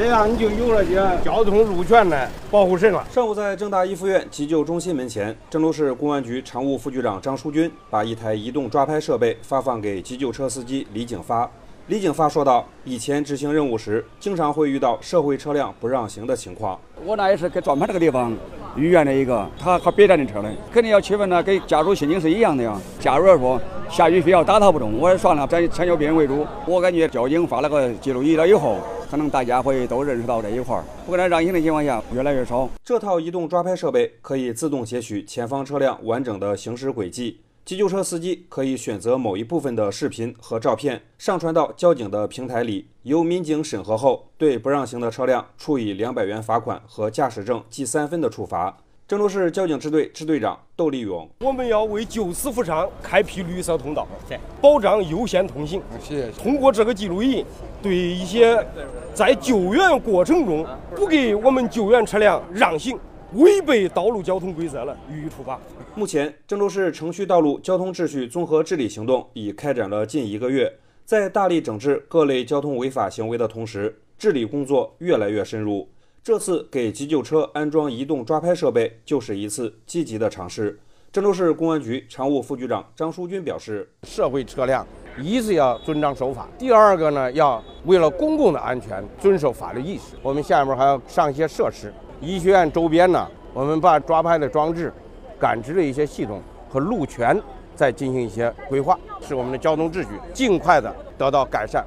这样你就有了些交通路权的保护神了。上午在郑大一附院急救中心门前，郑州市公安局常务副局长张书军把一台移动抓拍设备发放给急救车司机李景发。李景发说道：“以前执行任务时，经常会遇到社会车辆不让行的情况。我那也是给转盘这个地方医院的一个，他和别站的车呢，肯定要区分呢，跟家属心情是一样的呀。假如说下雨非要打他不中，我算了，咱抢救病人为主。我感觉交警发了个记录仪了以后，可能大家会都认识到这一块儿，不给他让行的情况下越来越少。这套移动抓拍设备可以自动截取前方车辆完整的行驶轨迹。”急救车司机可以选择某一部分的视频和照片上传到交警的平台里，由民警审核后，对不让行的车辆处以两百元罚款和驾驶证记三分的处罚。郑州市交警支队支队长窦立勇：我们要为救死扶伤开辟绿色通道，保障优先通行。谢谢。通过这个记录仪，对一些在救援过程中不给我们救援车辆让行。违背道路交通规则了，予以处罚。目前，郑州市城区道路交通秩序综合治理行动已开展了近一个月，在大力整治各类交通违法行为的同时，治理工作越来越深入。这次给急救车安装移动抓拍设备，就是一次积极的尝试。郑州市公安局常务副局长张书军表示：“社会车辆一是要遵章守法，第二个呢，要为了公共的安全遵守法律意识。我们下面还要上一些设施。”医学院周边呢，我们把抓拍的装置、感知的一些系统和路权再进行一些规划，使我们的交通秩序尽快的得到改善。